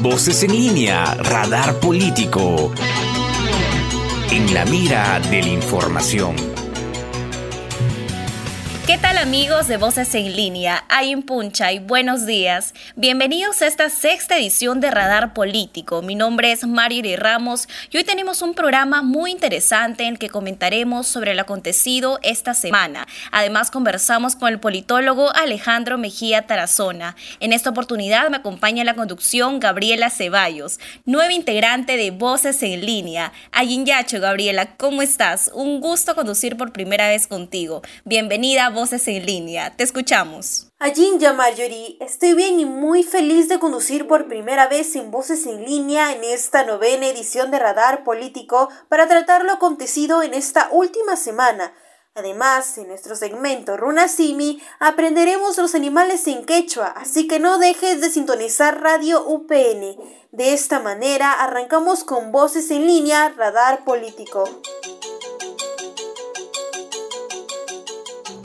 Voces en línea, radar político. En la mira de la información. ¿Qué tal amigos de Voces en Línea? Hay puncha y buenos días. Bienvenidos a esta sexta edición de Radar Político. Mi nombre es Mario Ramos y hoy tenemos un programa muy interesante en el que comentaremos sobre lo acontecido esta semana. Además conversamos con el politólogo Alejandro Mejía Tarazona. En esta oportunidad me acompaña en la conducción Gabriela Ceballos, nueva integrante de Voces en Línea. Ayinyacho, Gabriela, ¿cómo estás? Un gusto conducir por primera vez contigo. Bienvenida a Voces en Línea. Te escuchamos. Ajinja Marjorie, estoy bien y muy feliz de conducir por primera vez en Voces en Línea en esta novena edición de Radar Político para tratar lo acontecido en esta última semana. Además, en nuestro segmento Runa Simi aprenderemos los animales en quechua, así que no dejes de sintonizar Radio UPN. De esta manera arrancamos con Voces en Línea Radar Político.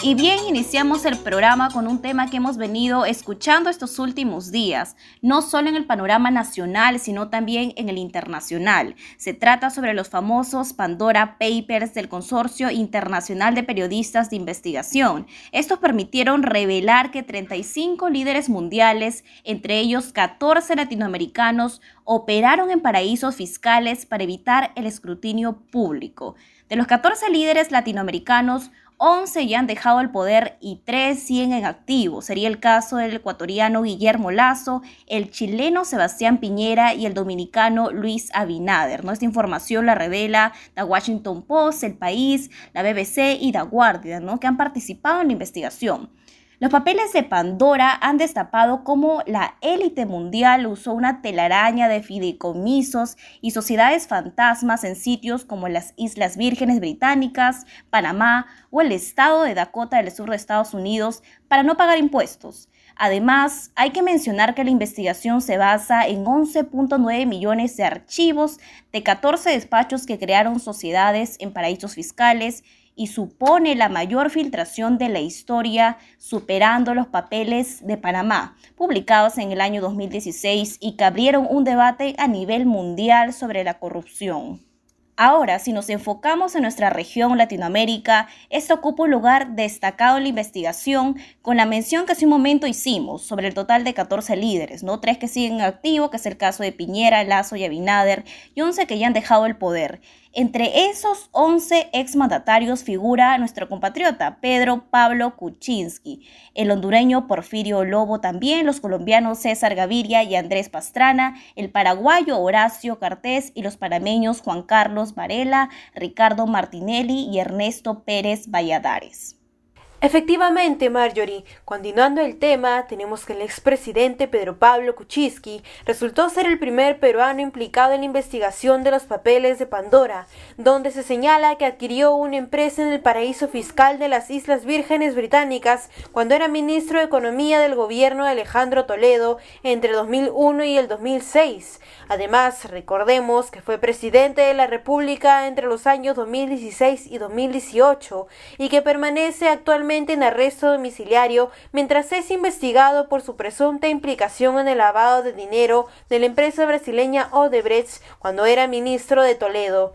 Y bien, iniciamos el programa con un tema que hemos venido escuchando estos últimos días, no solo en el panorama nacional, sino también en el internacional. Se trata sobre los famosos Pandora Papers del Consorcio Internacional de Periodistas de Investigación. Estos permitieron revelar que 35 líderes mundiales, entre ellos 14 latinoamericanos, operaron en paraísos fiscales para evitar el escrutinio público. De los 14 líderes latinoamericanos, 11 ya han dejado el poder y 3 siguen en activo. Sería el caso del ecuatoriano Guillermo Lazo, el chileno Sebastián Piñera y el dominicano Luis Abinader. Esta información la revela The Washington Post, El País, la BBC y The Guardian, ¿no? que han participado en la investigación. Los papeles de Pandora han destapado cómo la élite mundial usó una telaraña de fideicomisos y sociedades fantasmas en sitios como las Islas Vírgenes Británicas, Panamá o el estado de Dakota del sur de Estados Unidos para no pagar impuestos. Además, hay que mencionar que la investigación se basa en 11.9 millones de archivos de 14 despachos que crearon sociedades en paraísos fiscales y supone la mayor filtración de la historia, superando los papeles de Panamá, publicados en el año 2016 y que abrieron un debate a nivel mundial sobre la corrupción. Ahora, si nos enfocamos en nuestra región Latinoamérica, esto ocupa un lugar destacado en la investigación con la mención que hace un momento hicimos sobre el total de 14 líderes, ¿no? Tres que siguen activos, que es el caso de Piñera, Lazo y Abinader, y 11 que ya han dejado el poder. Entre esos 11 exmandatarios figura nuestro compatriota Pedro Pablo Kuczynski, el hondureño Porfirio Lobo también, los colombianos César Gaviria y Andrés Pastrana, el paraguayo Horacio Cartés y los panameños Juan Carlos Varela, Ricardo Martinelli y Ernesto Pérez Valladares. Efectivamente, Marjorie, continuando el tema, tenemos que el expresidente Pedro Pablo Kuczynski resultó ser el primer peruano implicado en la investigación de los papeles de Pandora, donde se señala que adquirió una empresa en el paraíso fiscal de las Islas Vírgenes Británicas cuando era ministro de Economía del gobierno de Alejandro Toledo entre 2001 y el 2006. Además, recordemos que fue presidente de la República entre los años 2016 y 2018 y que permanece actualmente en arresto domiciliario mientras es investigado por su presunta implicación en el lavado de dinero de la empresa brasileña Odebrecht cuando era ministro de Toledo.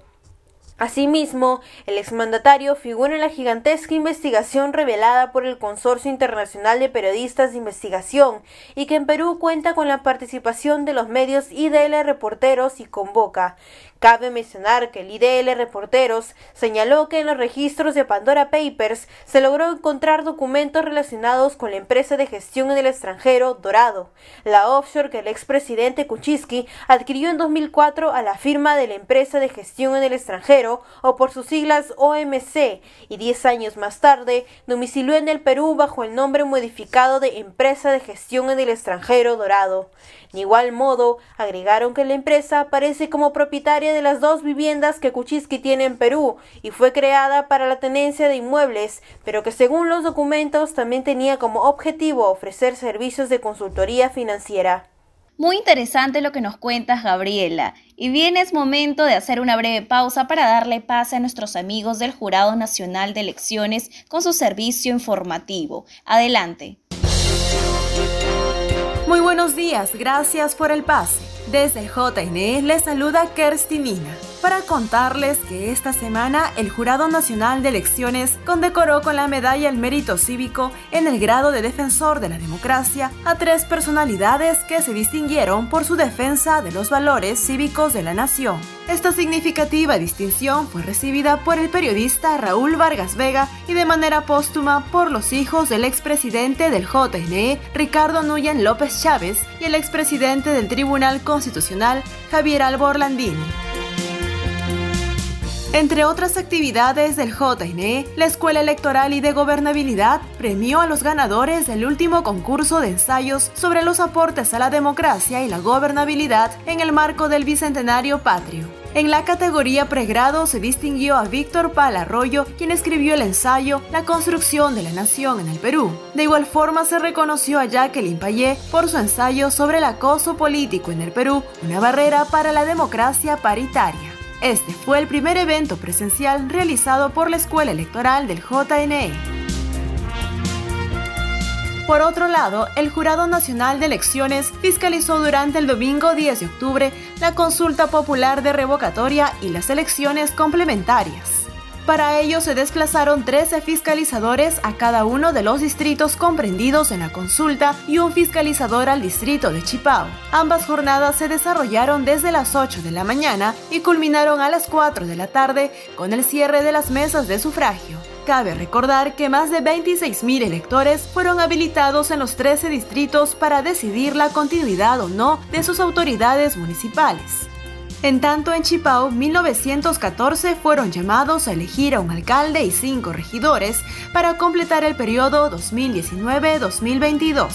Asimismo, el exmandatario figura en la gigantesca investigación revelada por el Consorcio Internacional de Periodistas de Investigación y que en Perú cuenta con la participación de los medios IDL Reporteros y Convoca. Cabe mencionar que el IDL Reporteros señaló que en los registros de Pandora Papers se logró encontrar documentos relacionados con la empresa de gestión en el extranjero Dorado, la offshore que el expresidente Kuczynski adquirió en 2004 a la firma de la empresa de gestión en el extranjero o por sus siglas OMC y 10 años más tarde domicilió en el Perú bajo el nombre modificado de Empresa de Gestión en el extranjero Dorado. De igual modo, agregaron que la empresa aparece como propietaria de las dos viviendas que Kuczynski tiene en Perú y fue creada para la tenencia de inmuebles, pero que según los documentos también tenía como objetivo ofrecer servicios de consultoría financiera. Muy interesante lo que nos cuentas, Gabriela. Y bien es momento de hacer una breve pausa para darle paz a nuestros amigos del Jurado Nacional de Elecciones con su servicio informativo. Adelante. Muy buenos días, gracias por el pase. Desde JNE les saluda Kerstinina para contarles que esta semana el Jurado Nacional de Elecciones condecoró con la medalla al mérito cívico en el grado de defensor de la democracia a tres personalidades que se distinguieron por su defensa de los valores cívicos de la nación. Esta significativa distinción fue recibida por el periodista Raúl Vargas Vega y de manera póstuma por los hijos del expresidente del JNE, Ricardo Nuyen López Chávez, y el expresidente del Tribunal Constitucional, Javier Albor Landini. Entre otras actividades del JNE, la Escuela Electoral y de Gobernabilidad premió a los ganadores del último concurso de ensayos sobre los aportes a la democracia y la gobernabilidad en el marco del Bicentenario Patrio. En la categoría pregrado se distinguió a Víctor Palarroyo, quien escribió el ensayo La construcción de la nación en el Perú. De igual forma se reconoció a Jacqueline Payé por su ensayo sobre el acoso político en el Perú, una barrera para la democracia paritaria. Este fue el primer evento presencial realizado por la Escuela Electoral del JNE. Por otro lado, el Jurado Nacional de Elecciones fiscalizó durante el domingo 10 de octubre la consulta popular de revocatoria y las elecciones complementarias. Para ello se desplazaron 13 fiscalizadores a cada uno de los distritos comprendidos en la consulta y un fiscalizador al distrito de Chipao. Ambas jornadas se desarrollaron desde las 8 de la mañana y culminaron a las 4 de la tarde con el cierre de las mesas de sufragio. Cabe recordar que más de 26.000 electores fueron habilitados en los 13 distritos para decidir la continuidad o no de sus autoridades municipales. En tanto, en Chipao, 1914 fueron llamados a elegir a un alcalde y cinco regidores para completar el periodo 2019-2022.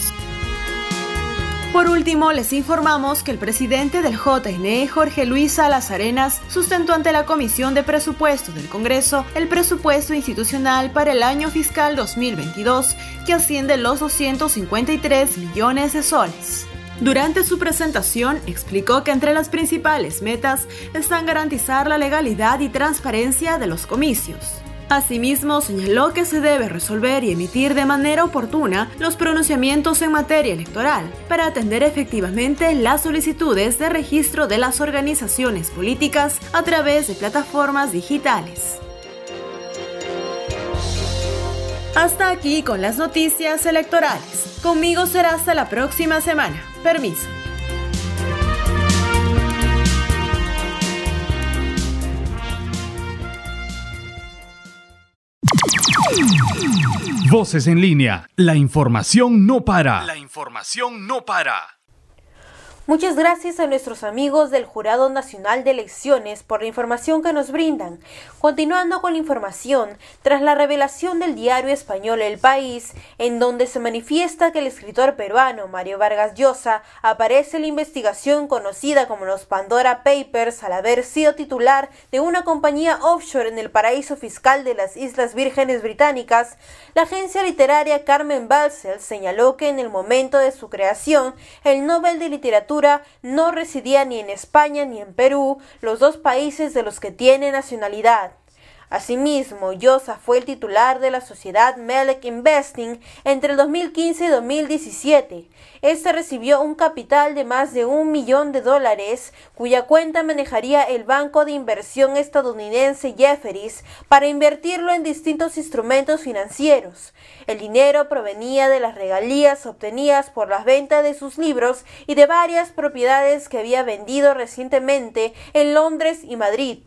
Por último, les informamos que el presidente del JNE, Jorge Luis Salas Arenas, sustentó ante la Comisión de Presupuesto del Congreso el presupuesto institucional para el año fiscal 2022, que asciende los 253 millones de soles. Durante su presentación explicó que entre las principales metas están garantizar la legalidad y transparencia de los comicios. Asimismo, señaló que se debe resolver y emitir de manera oportuna los pronunciamientos en materia electoral para atender efectivamente las solicitudes de registro de las organizaciones políticas a través de plataformas digitales. Hasta aquí con las noticias electorales. Conmigo será hasta la próxima semana. Permiso. Voces en línea. La información no para. La información no para. Muchas gracias a nuestros amigos del Jurado Nacional de Elecciones por la información que nos brindan. Continuando con la información, tras la revelación del diario español El País, en donde se manifiesta que el escritor peruano Mario Vargas Llosa aparece en la investigación conocida como los Pandora Papers al haber sido titular de una compañía offshore en el paraíso fiscal de las Islas Vírgenes Británicas, la agencia literaria Carmen Balsel señaló que en el momento de su creación, el Nobel de Literatura no residía ni en España ni en Perú, los dos países de los que tiene nacionalidad. Asimismo, Yosa fue el titular de la sociedad Melek Investing entre el 2015 y 2017. Este recibió un capital de más de un millón de dólares, cuya cuenta manejaría el banco de inversión estadounidense Jefferies para invertirlo en distintos instrumentos financieros. El dinero provenía de las regalías obtenidas por las ventas de sus libros y de varias propiedades que había vendido recientemente en Londres y Madrid.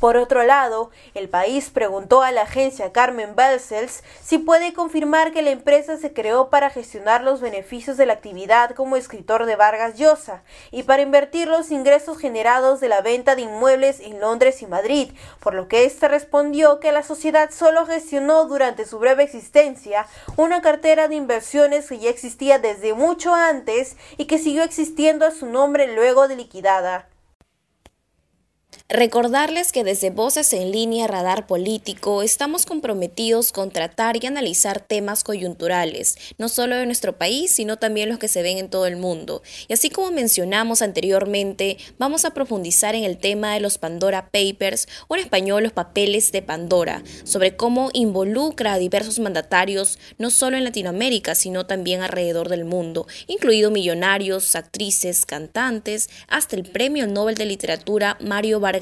Por otro lado, el país preguntó a la agencia Carmen Balsels si puede confirmar que la empresa se creó para gestionar los beneficios de la actividad como escritor de Vargas Llosa y para invertir los ingresos generados de la venta de inmuebles en Londres y Madrid, por lo que ésta respondió que la sociedad solo gestionó durante su breve existencia una cartera de inversiones que ya existía desde mucho antes y que siguió existiendo a su nombre luego de liquidada. Recordarles que desde Voces en Línea Radar Político estamos comprometidos con tratar y analizar temas coyunturales, no solo de nuestro país, sino también los que se ven en todo el mundo. Y así como mencionamos anteriormente, vamos a profundizar en el tema de los Pandora Papers, o en español los papeles de Pandora, sobre cómo involucra a diversos mandatarios, no solo en Latinoamérica, sino también alrededor del mundo, incluido millonarios, actrices, cantantes, hasta el Premio Nobel de Literatura Mario Vargas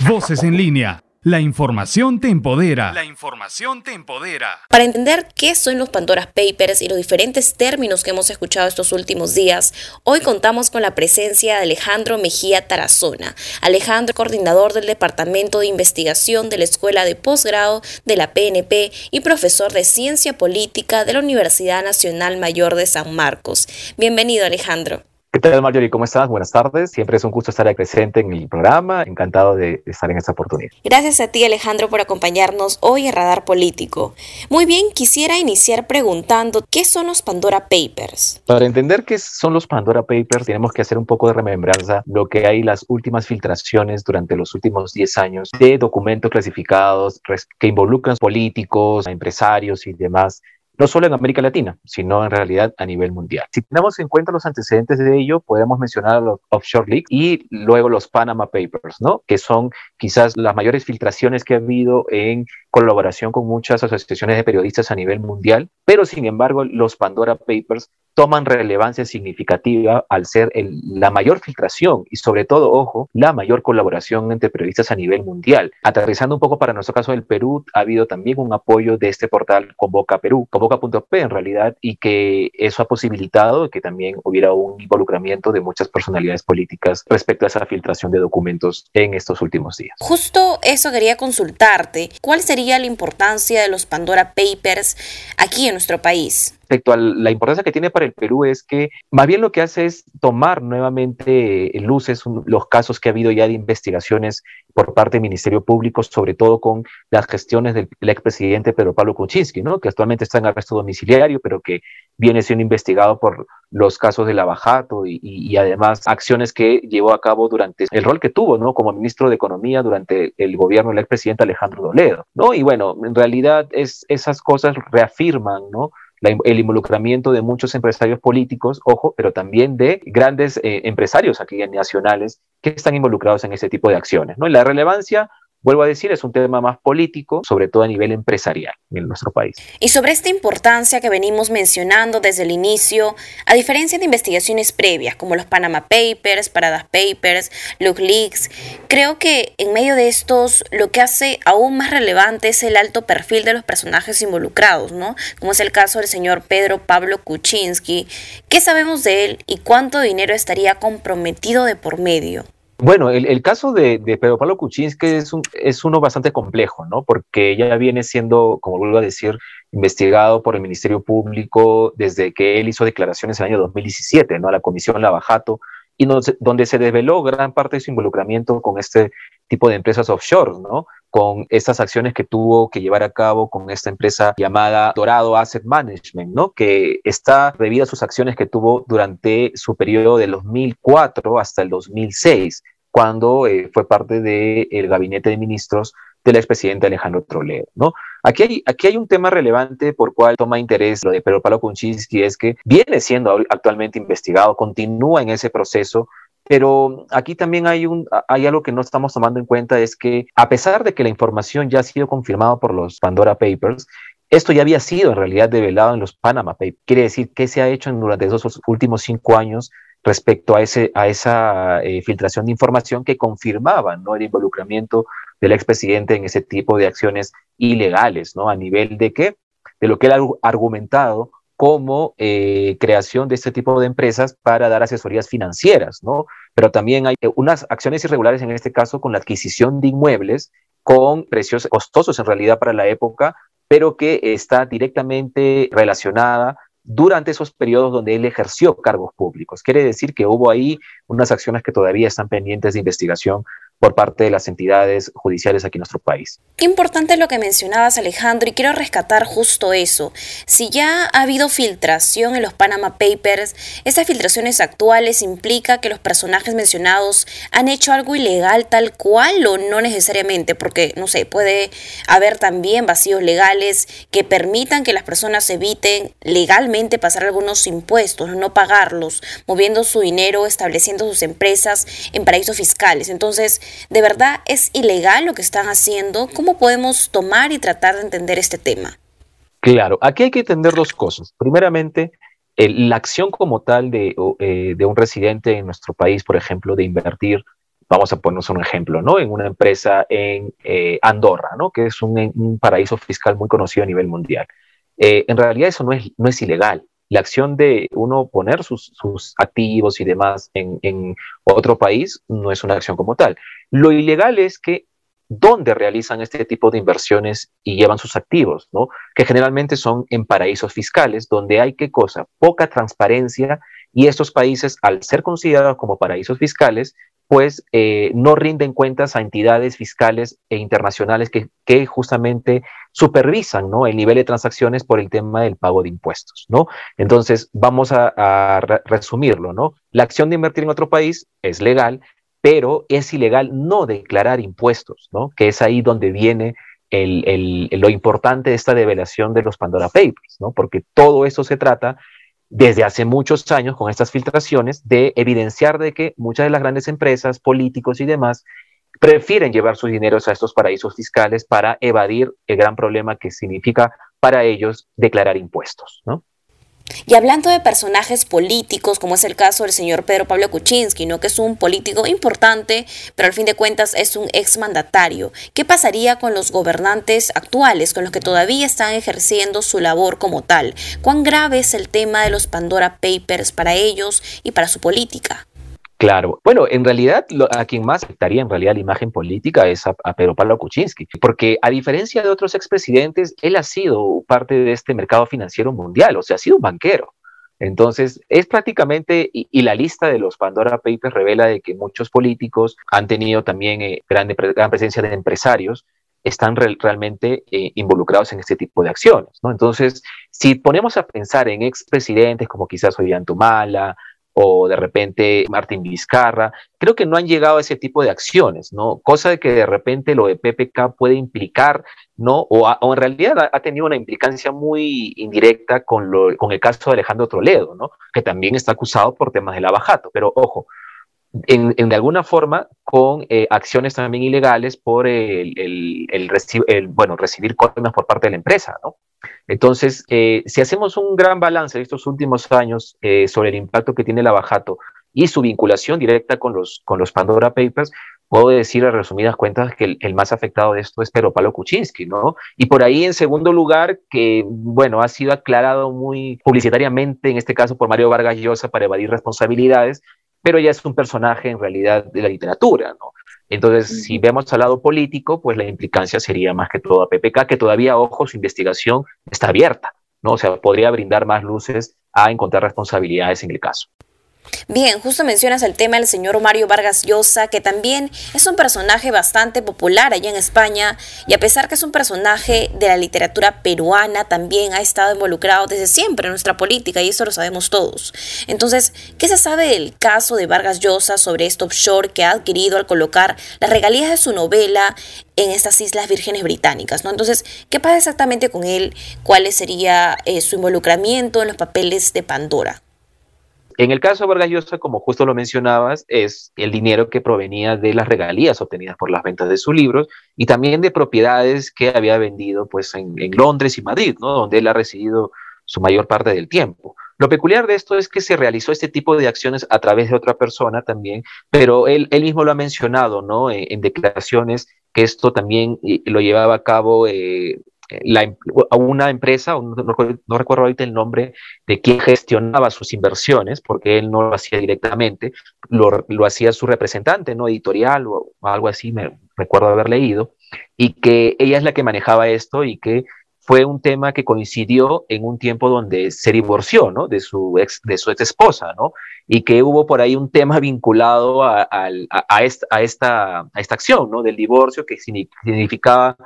Voces en línea. La información te empodera. La información te empodera. Para entender qué son los Pandora Papers y los diferentes términos que hemos escuchado estos últimos días, hoy contamos con la presencia de Alejandro Mejía Tarazona. Alejandro, coordinador del Departamento de Investigación de la Escuela de Posgrado de la PNP y profesor de Ciencia Política de la Universidad Nacional Mayor de San Marcos. Bienvenido, Alejandro. ¿Qué tal, Marjorie? ¿Cómo estás? Buenas tardes. Siempre es un gusto estar presente en el programa. Encantado de estar en esta oportunidad. Gracias a ti, Alejandro, por acompañarnos hoy en Radar Político. Muy bien, quisiera iniciar preguntando, ¿qué son los Pandora Papers? Para entender qué son los Pandora Papers, tenemos que hacer un poco de remembranza lo que hay las últimas filtraciones durante los últimos 10 años de documentos clasificados que involucran políticos, empresarios y demás no solo en América Latina, sino en realidad a nivel mundial. Si tenemos en cuenta los antecedentes de ello, podemos mencionar los Offshore Leaks y luego los Panama Papers, ¿no? Que son quizás las mayores filtraciones que ha habido en colaboración con muchas asociaciones de periodistas a nivel mundial, pero sin embargo los Pandora Papers toman relevancia significativa al ser la mayor filtración y sobre todo, ojo, la mayor colaboración entre periodistas a nivel mundial. Aterrizando un poco para nuestro caso del Perú, ha habido también un apoyo de este portal Convoca Perú, Convoca.p en realidad, y que eso ha posibilitado que también hubiera un involucramiento de muchas personalidades políticas respecto a esa filtración de documentos en estos últimos días. Justo eso quería consultarte. ¿Cuál sería la importancia de los Pandora Papers aquí en nuestro país? Respecto a la importancia que tiene para el Perú es que más bien lo que hace es tomar nuevamente luces los casos que ha habido ya de investigaciones por parte del Ministerio Público, sobre todo con las gestiones del, expresidente Pedro Pablo Kuczynski, ¿no? que actualmente está en arresto domiciliario, pero que viene siendo investigado por los casos de Lavajato y, y, además acciones que llevó a cabo durante el rol que tuvo ¿no? como ministro de Economía durante el gobierno del expresidente Alejandro Doledo. ¿no? Y bueno, en realidad es, esas cosas reafirman ¿no? El involucramiento de muchos empresarios políticos, ojo, pero también de grandes eh, empresarios aquí nacionales que están involucrados en ese tipo de acciones. ¿no? La relevancia vuelvo a decir, es un tema más político, sobre todo a nivel empresarial en nuestro país. Y sobre esta importancia que venimos mencionando desde el inicio, a diferencia de investigaciones previas como los Panama Papers, Paradas Papers, Leaks, creo que en medio de estos lo que hace aún más relevante es el alto perfil de los personajes involucrados, ¿no? Como es el caso del señor Pedro Pablo Kuczynski. ¿Qué sabemos de él y cuánto dinero estaría comprometido de por medio? Bueno, el, caso de, Pedro Pablo Kuczynski es, un, es uno bastante complejo, ¿no? Porque ya viene siendo, como vuelvo a decir, investigado por el Ministerio Público desde que él hizo declaraciones en el año 2017, ¿no? A la Comisión Lavajato, y donde se desveló gran parte de su involucramiento con este tipo de empresas offshore, ¿no? Con estas acciones que tuvo que llevar a cabo con esta empresa llamada Dorado Asset Management, ¿no? Que está debido a sus acciones que tuvo durante su periodo del 2004 hasta el 2006, cuando eh, fue parte del gabinete de ministros del expresidente Alejandro Troleo, ¿no? Aquí hay, aquí hay un tema relevante por cual toma interés lo de Pedro Pablo Kuczynski, es que viene siendo actualmente investigado, continúa en ese proceso, pero aquí también hay, un, hay algo que no estamos tomando en cuenta, es que a pesar de que la información ya ha sido confirmada por los Pandora Papers, esto ya había sido en realidad develado en los Panama Papers. Quiere decir, ¿qué se ha hecho durante esos últimos cinco años respecto a, ese, a esa eh, filtración de información que confirmaba ¿no? el involucramiento del expresidente en ese tipo de acciones ilegales, ¿no? A nivel de qué? De lo que él ha argumentado como eh, creación de este tipo de empresas para dar asesorías financieras, ¿no? Pero también hay unas acciones irregulares en este caso con la adquisición de inmuebles con precios costosos en realidad para la época, pero que está directamente relacionada durante esos periodos donde él ejerció cargos públicos. Quiere decir que hubo ahí unas acciones que todavía están pendientes de investigación por parte de las entidades judiciales aquí en nuestro país. Qué importante lo que mencionabas Alejandro y quiero rescatar justo eso. Si ya ha habido filtración en los Panama Papers, estas filtraciones actuales implica que los personajes mencionados han hecho algo ilegal tal cual o no necesariamente, porque no sé, puede haber también vacíos legales que permitan que las personas eviten legalmente pasar algunos impuestos, no pagarlos, moviendo su dinero, estableciendo sus empresas en paraísos fiscales. Entonces, ¿De verdad es ilegal lo que están haciendo? ¿Cómo podemos tomar y tratar de entender este tema? Claro, aquí hay que entender dos cosas. Primeramente, la acción como tal de, eh, de, un residente en nuestro país, por ejemplo, de invertir, vamos a ponernos un ejemplo, ¿no? En una empresa en eh, Andorra, ¿no? Que es un, paraíso fiscal muy conocido a nivel mundial. Eh, en realidad eso no es, no es ilegal la acción de uno poner sus, activos y demás en, otro país no es una acción como tal. Lo ilegal es que dónde realizan este tipo de inversiones y llevan sus activos. Que generalmente son en paraísos fiscales, donde hay qué cosa, poca transparencia y estos países, al ser considerados como paraísos fiscales, pues eh, no rinden cuentas a entidades fiscales e internacionales que, justamente supervisan ¿no? el nivel de transacciones por el tema del pago de impuestos. ¿no? Entonces, vamos a, resumirlo. ¿no? La acción de invertir en otro país es legal, pero es ilegal no declarar impuestos, ¿no? que es ahí donde viene lo importante de esta develación de los Pandora Papers, ¿no? porque todo eso se trata desde hace muchos años con estas filtraciones de evidenciar de que muchas de las grandes empresas, políticos y demás prefieren llevar sus dineros a estos paraísos fiscales para evadir el gran problema que significa para ellos declarar impuestos, ¿no? Y hablando de personajes políticos, como es el caso del señor Pedro Pablo Kuczynski, ¿no? que es un político importante, pero al fin de cuentas es un exmandatario, ¿qué pasaría con los gobernantes actuales, con los que todavía están ejerciendo su labor como tal? ¿Cuán grave es el tema de los Pandora Papers para ellos y para su política? Claro. Bueno, en realidad a quien más afectaría en realidad la imagen política es a, Pedro Pablo Kuczynski, porque a diferencia de otros expresidentes, él ha sido parte de este mercado financiero mundial, o sea, ha sido un banquero. Entonces, es prácticamente, y, la lista de los Pandora Papers revela de que muchos políticos han tenido también eh, gran, presencia de empresarios, están realmente eh, involucrados en este tipo de acciones. Entonces, si ponemos a pensar en expresidentes como quizás Tumala o de repente Martín Vizcarra, creo que no han llegado a ese tipo de acciones, ¿no? Cosa de que de repente lo de PPK puede implicar, ¿no? O, en realidad ha, tenido una implicancia muy indirecta con, lo, con el caso de Alejandro Toledo, ¿no? Que también está acusado por temas de lavajato, pero ojo, en, de alguna forma con eh, acciones también ilegales por el, el, bueno, recibir coimas por parte de la empresa, ¿no? Entonces, eh, si hacemos un gran balance de estos últimos años eh, sobre el impacto que tiene el abajato y su vinculación directa con los, con los Pandora Papers, puedo decir a resumidas cuentas que el, más afectado de esto es Pedro Pablo Kuczynski, ¿no? Y por ahí, en segundo lugar, que, bueno, ha sido aclarado muy publicitariamente, en este caso por Mario Vargas Llosa, para evadir responsabilidades, pero ya es un personaje en realidad de la literatura, ¿no? Entonces, si vemos al lado político, pues la implicancia sería más que todo a PPK, que todavía, ojo, su investigación está abierta, ¿no? O sea, podría brindar más luces a encontrar responsabilidades en el caso. Bien, justo mencionas el tema del señor Mario Vargas Llosa, que también es un personaje bastante popular allá en España, y a pesar que es un personaje de la literatura peruana, también ha estado involucrado desde siempre en nuestra política, y eso lo sabemos todos. Entonces, ¿qué se sabe del caso de Vargas Llosa sobre este offshore que ha adquirido al colocar las regalías de su novela en estas Islas Vírgenes Británicas, ¿no? Entonces, ¿qué pasa exactamente con él? ¿Cuál sería eh, su involucramiento en los papeles de Pandora? En el caso de Vargas Llosa, como justo lo mencionabas, es el dinero que provenía de las regalías obtenidas por las ventas de sus libros y también de propiedades que había vendido pues, en, Londres y Madrid, ¿no? donde él ha residido su mayor parte del tiempo. Lo peculiar de esto es que se realizó este tipo de acciones a través de otra persona también, pero él, él mismo lo ha mencionado ¿no? en, declaraciones que esto también lo llevaba a cabo eh, la, a una empresa, no, recuerdo ahorita el nombre, de quien gestionaba sus inversiones, porque él no lo hacía directamente, lo, lo hacía su representante, no editorial o algo así, me recuerdo haber leído, y que ella es la que manejaba esto y que fue un tema que coincidió en un tiempo donde se divorció, ¿no? De su ex, de su ex esposa, ¿no? Y que hubo por ahí un tema vinculado a, esta, a, esta, a esta acción, ¿no? Del divorcio que significaba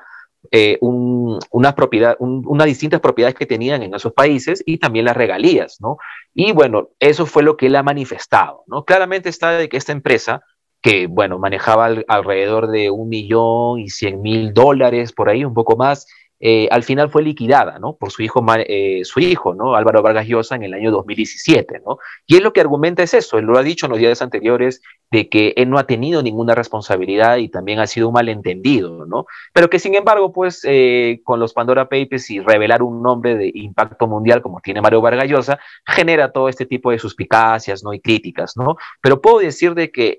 eh, una propiedad, unas distintas propiedades que tenían en esos países y también las regalías, ¿no? Y bueno, eso fue lo que él ha manifestado, ¿no? Claramente está de que esta empresa, que bueno, manejaba alrededor de un millón y cien mil dólares, por ahí, un poco más, eh, al final fue liquidada, ¿no? Por su hijo, eh, su hijo, ¿no? Álvaro Vargas Llosa en el año 2017, ¿no? Y él lo que argumenta es eso, él lo ha dicho en los días anteriores, de que él no ha tenido ninguna responsabilidad y también ha sido un malentendido, ¿no? Pero que sin embargo, pues, eh, con los Pandora Papers y revelar un nombre de impacto mundial como tiene Mario Vargas Llosa, genera todo este tipo de suspicacias, ¿no? Y críticas, ¿no? Pero puedo decir de que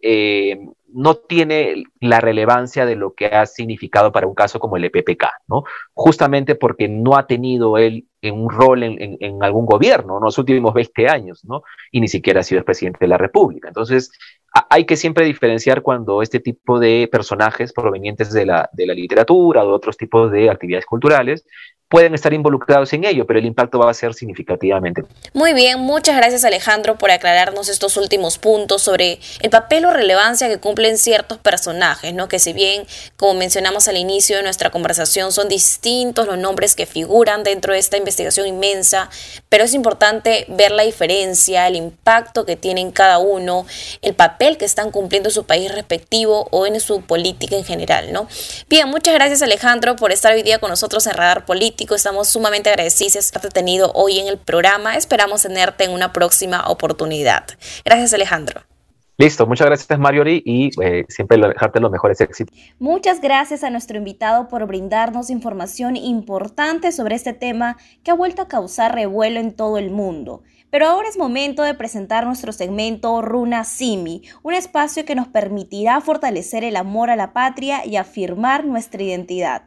no tiene la relevancia de lo que ha significado para un caso como el EPPK, ¿no? Justamente porque no ha tenido él un rol en, algún gobierno en los últimos 20 años, ¿no? Y ni siquiera ha sido presidente de la República. Entonces, hay que siempre diferenciar cuando este tipo de personajes provenientes de la, de la literatura o de otros tipos de actividades culturales pueden estar involucrados en ello, pero el impacto va a ser significativamente. Muy bien, muchas gracias Alejandro por aclararnos estos últimos puntos sobre el papel o relevancia que cumplen ciertos personajes, ¿no? Que si bien, como mencionamos al inicio de nuestra conversación, son distintos los nombres que figuran dentro de esta investigación inmensa, pero es importante ver la diferencia, el impacto que tienen cada uno, el papel que están cumpliendo en su país respectivo o en su política en general, ¿no? Bien, muchas gracias Alejandro por estar hoy día con nosotros en Radar Político Estamos sumamente agradecidos de haberte tenido hoy en el programa. Esperamos tenerte en una próxima oportunidad. Gracias, Alejandro. Listo, muchas gracias Mariori y eh, siempre dejarte los mejores éxitos. Muchas gracias a nuestro invitado por brindarnos información importante sobre este tema que ha vuelto a causar revuelo en todo el mundo. Pero ahora es momento de presentar nuestro segmento Runa Simi, un espacio que nos permitirá fortalecer el amor a la patria y afirmar nuestra identidad.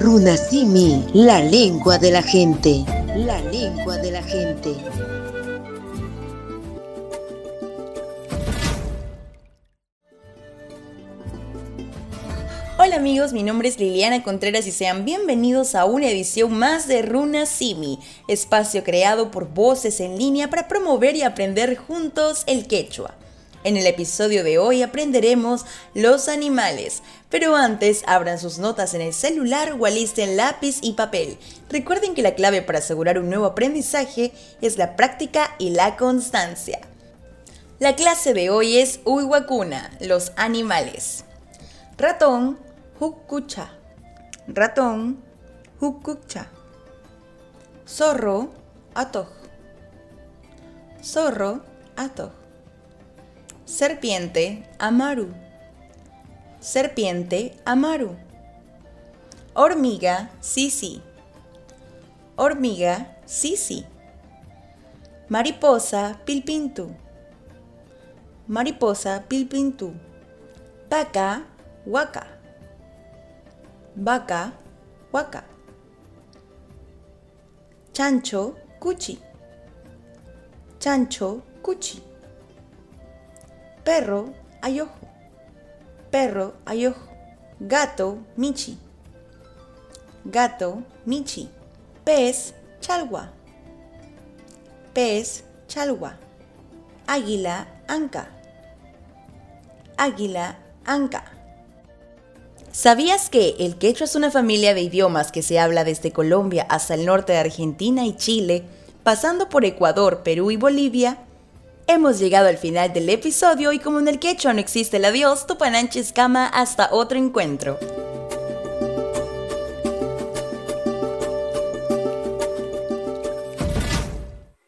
Runasimi, la lengua de la gente. La lengua de la gente. Hola amigos, mi nombre es Liliana Contreras y sean bienvenidos a una edición más de Runa Simi, espacio creado por voces en línea para promover y aprender juntos el quechua. En el episodio de hoy aprenderemos los animales, pero antes abran sus notas en el celular o alisten lápiz y papel. Recuerden que la clave para asegurar un nuevo aprendizaje es la práctica y la constancia. La clase de hoy es Uiwakuna, los animales. Ratón, hukucha. Ratón, hukucha. Zorro, atoj. Zorro, atoj. Serpiente, Amaru. Serpiente, Amaru. Hormiga, Sisi. Hormiga, Sisi. Mariposa, Pilpintu. Mariposa, Pilpintu. Vaca, Huaca. Vaca, Huaca. Chancho, Cuchi. Chancho, Cuchi. Perro, ayojo. Perro, ayojo. Gato, michi. Gato, michi. Pez, chalwa. Pez, chalwa. Águila, anca. Águila, anca. ¿Sabías que el quechua es una familia de idiomas que se habla desde Colombia hasta el norte de Argentina y Chile, pasando por Ecuador, Perú y Bolivia? Hemos llegado al final del episodio y como en el quechua no existe el adiós, Tupananches cama hasta otro encuentro.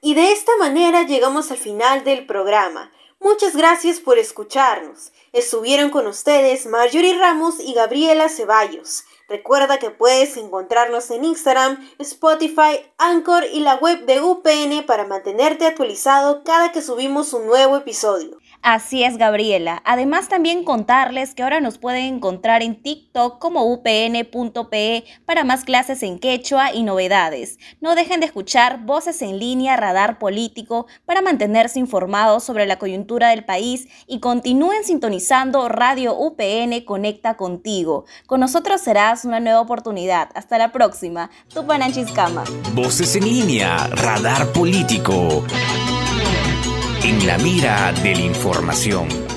Y de esta manera llegamos al final del programa. Muchas gracias por escucharnos. Estuvieron con ustedes Marjorie Ramos y Gabriela Ceballos. Recuerda que puedes encontrarnos en Instagram, Spotify, Anchor y la web de UPN para mantenerte actualizado cada que subimos un nuevo episodio. Así es, Gabriela. Además, también contarles que ahora nos pueden encontrar en TikTok como upn.pe para más clases en quechua y novedades. No dejen de escuchar Voces en línea Radar Político para mantenerse informados sobre la coyuntura del país y continúen sintonizando Radio UPN Conecta contigo. Con nosotros serás una nueva oportunidad. Hasta la próxima. Tupananchiscama. Voces en línea Radar Político en la mira de la información.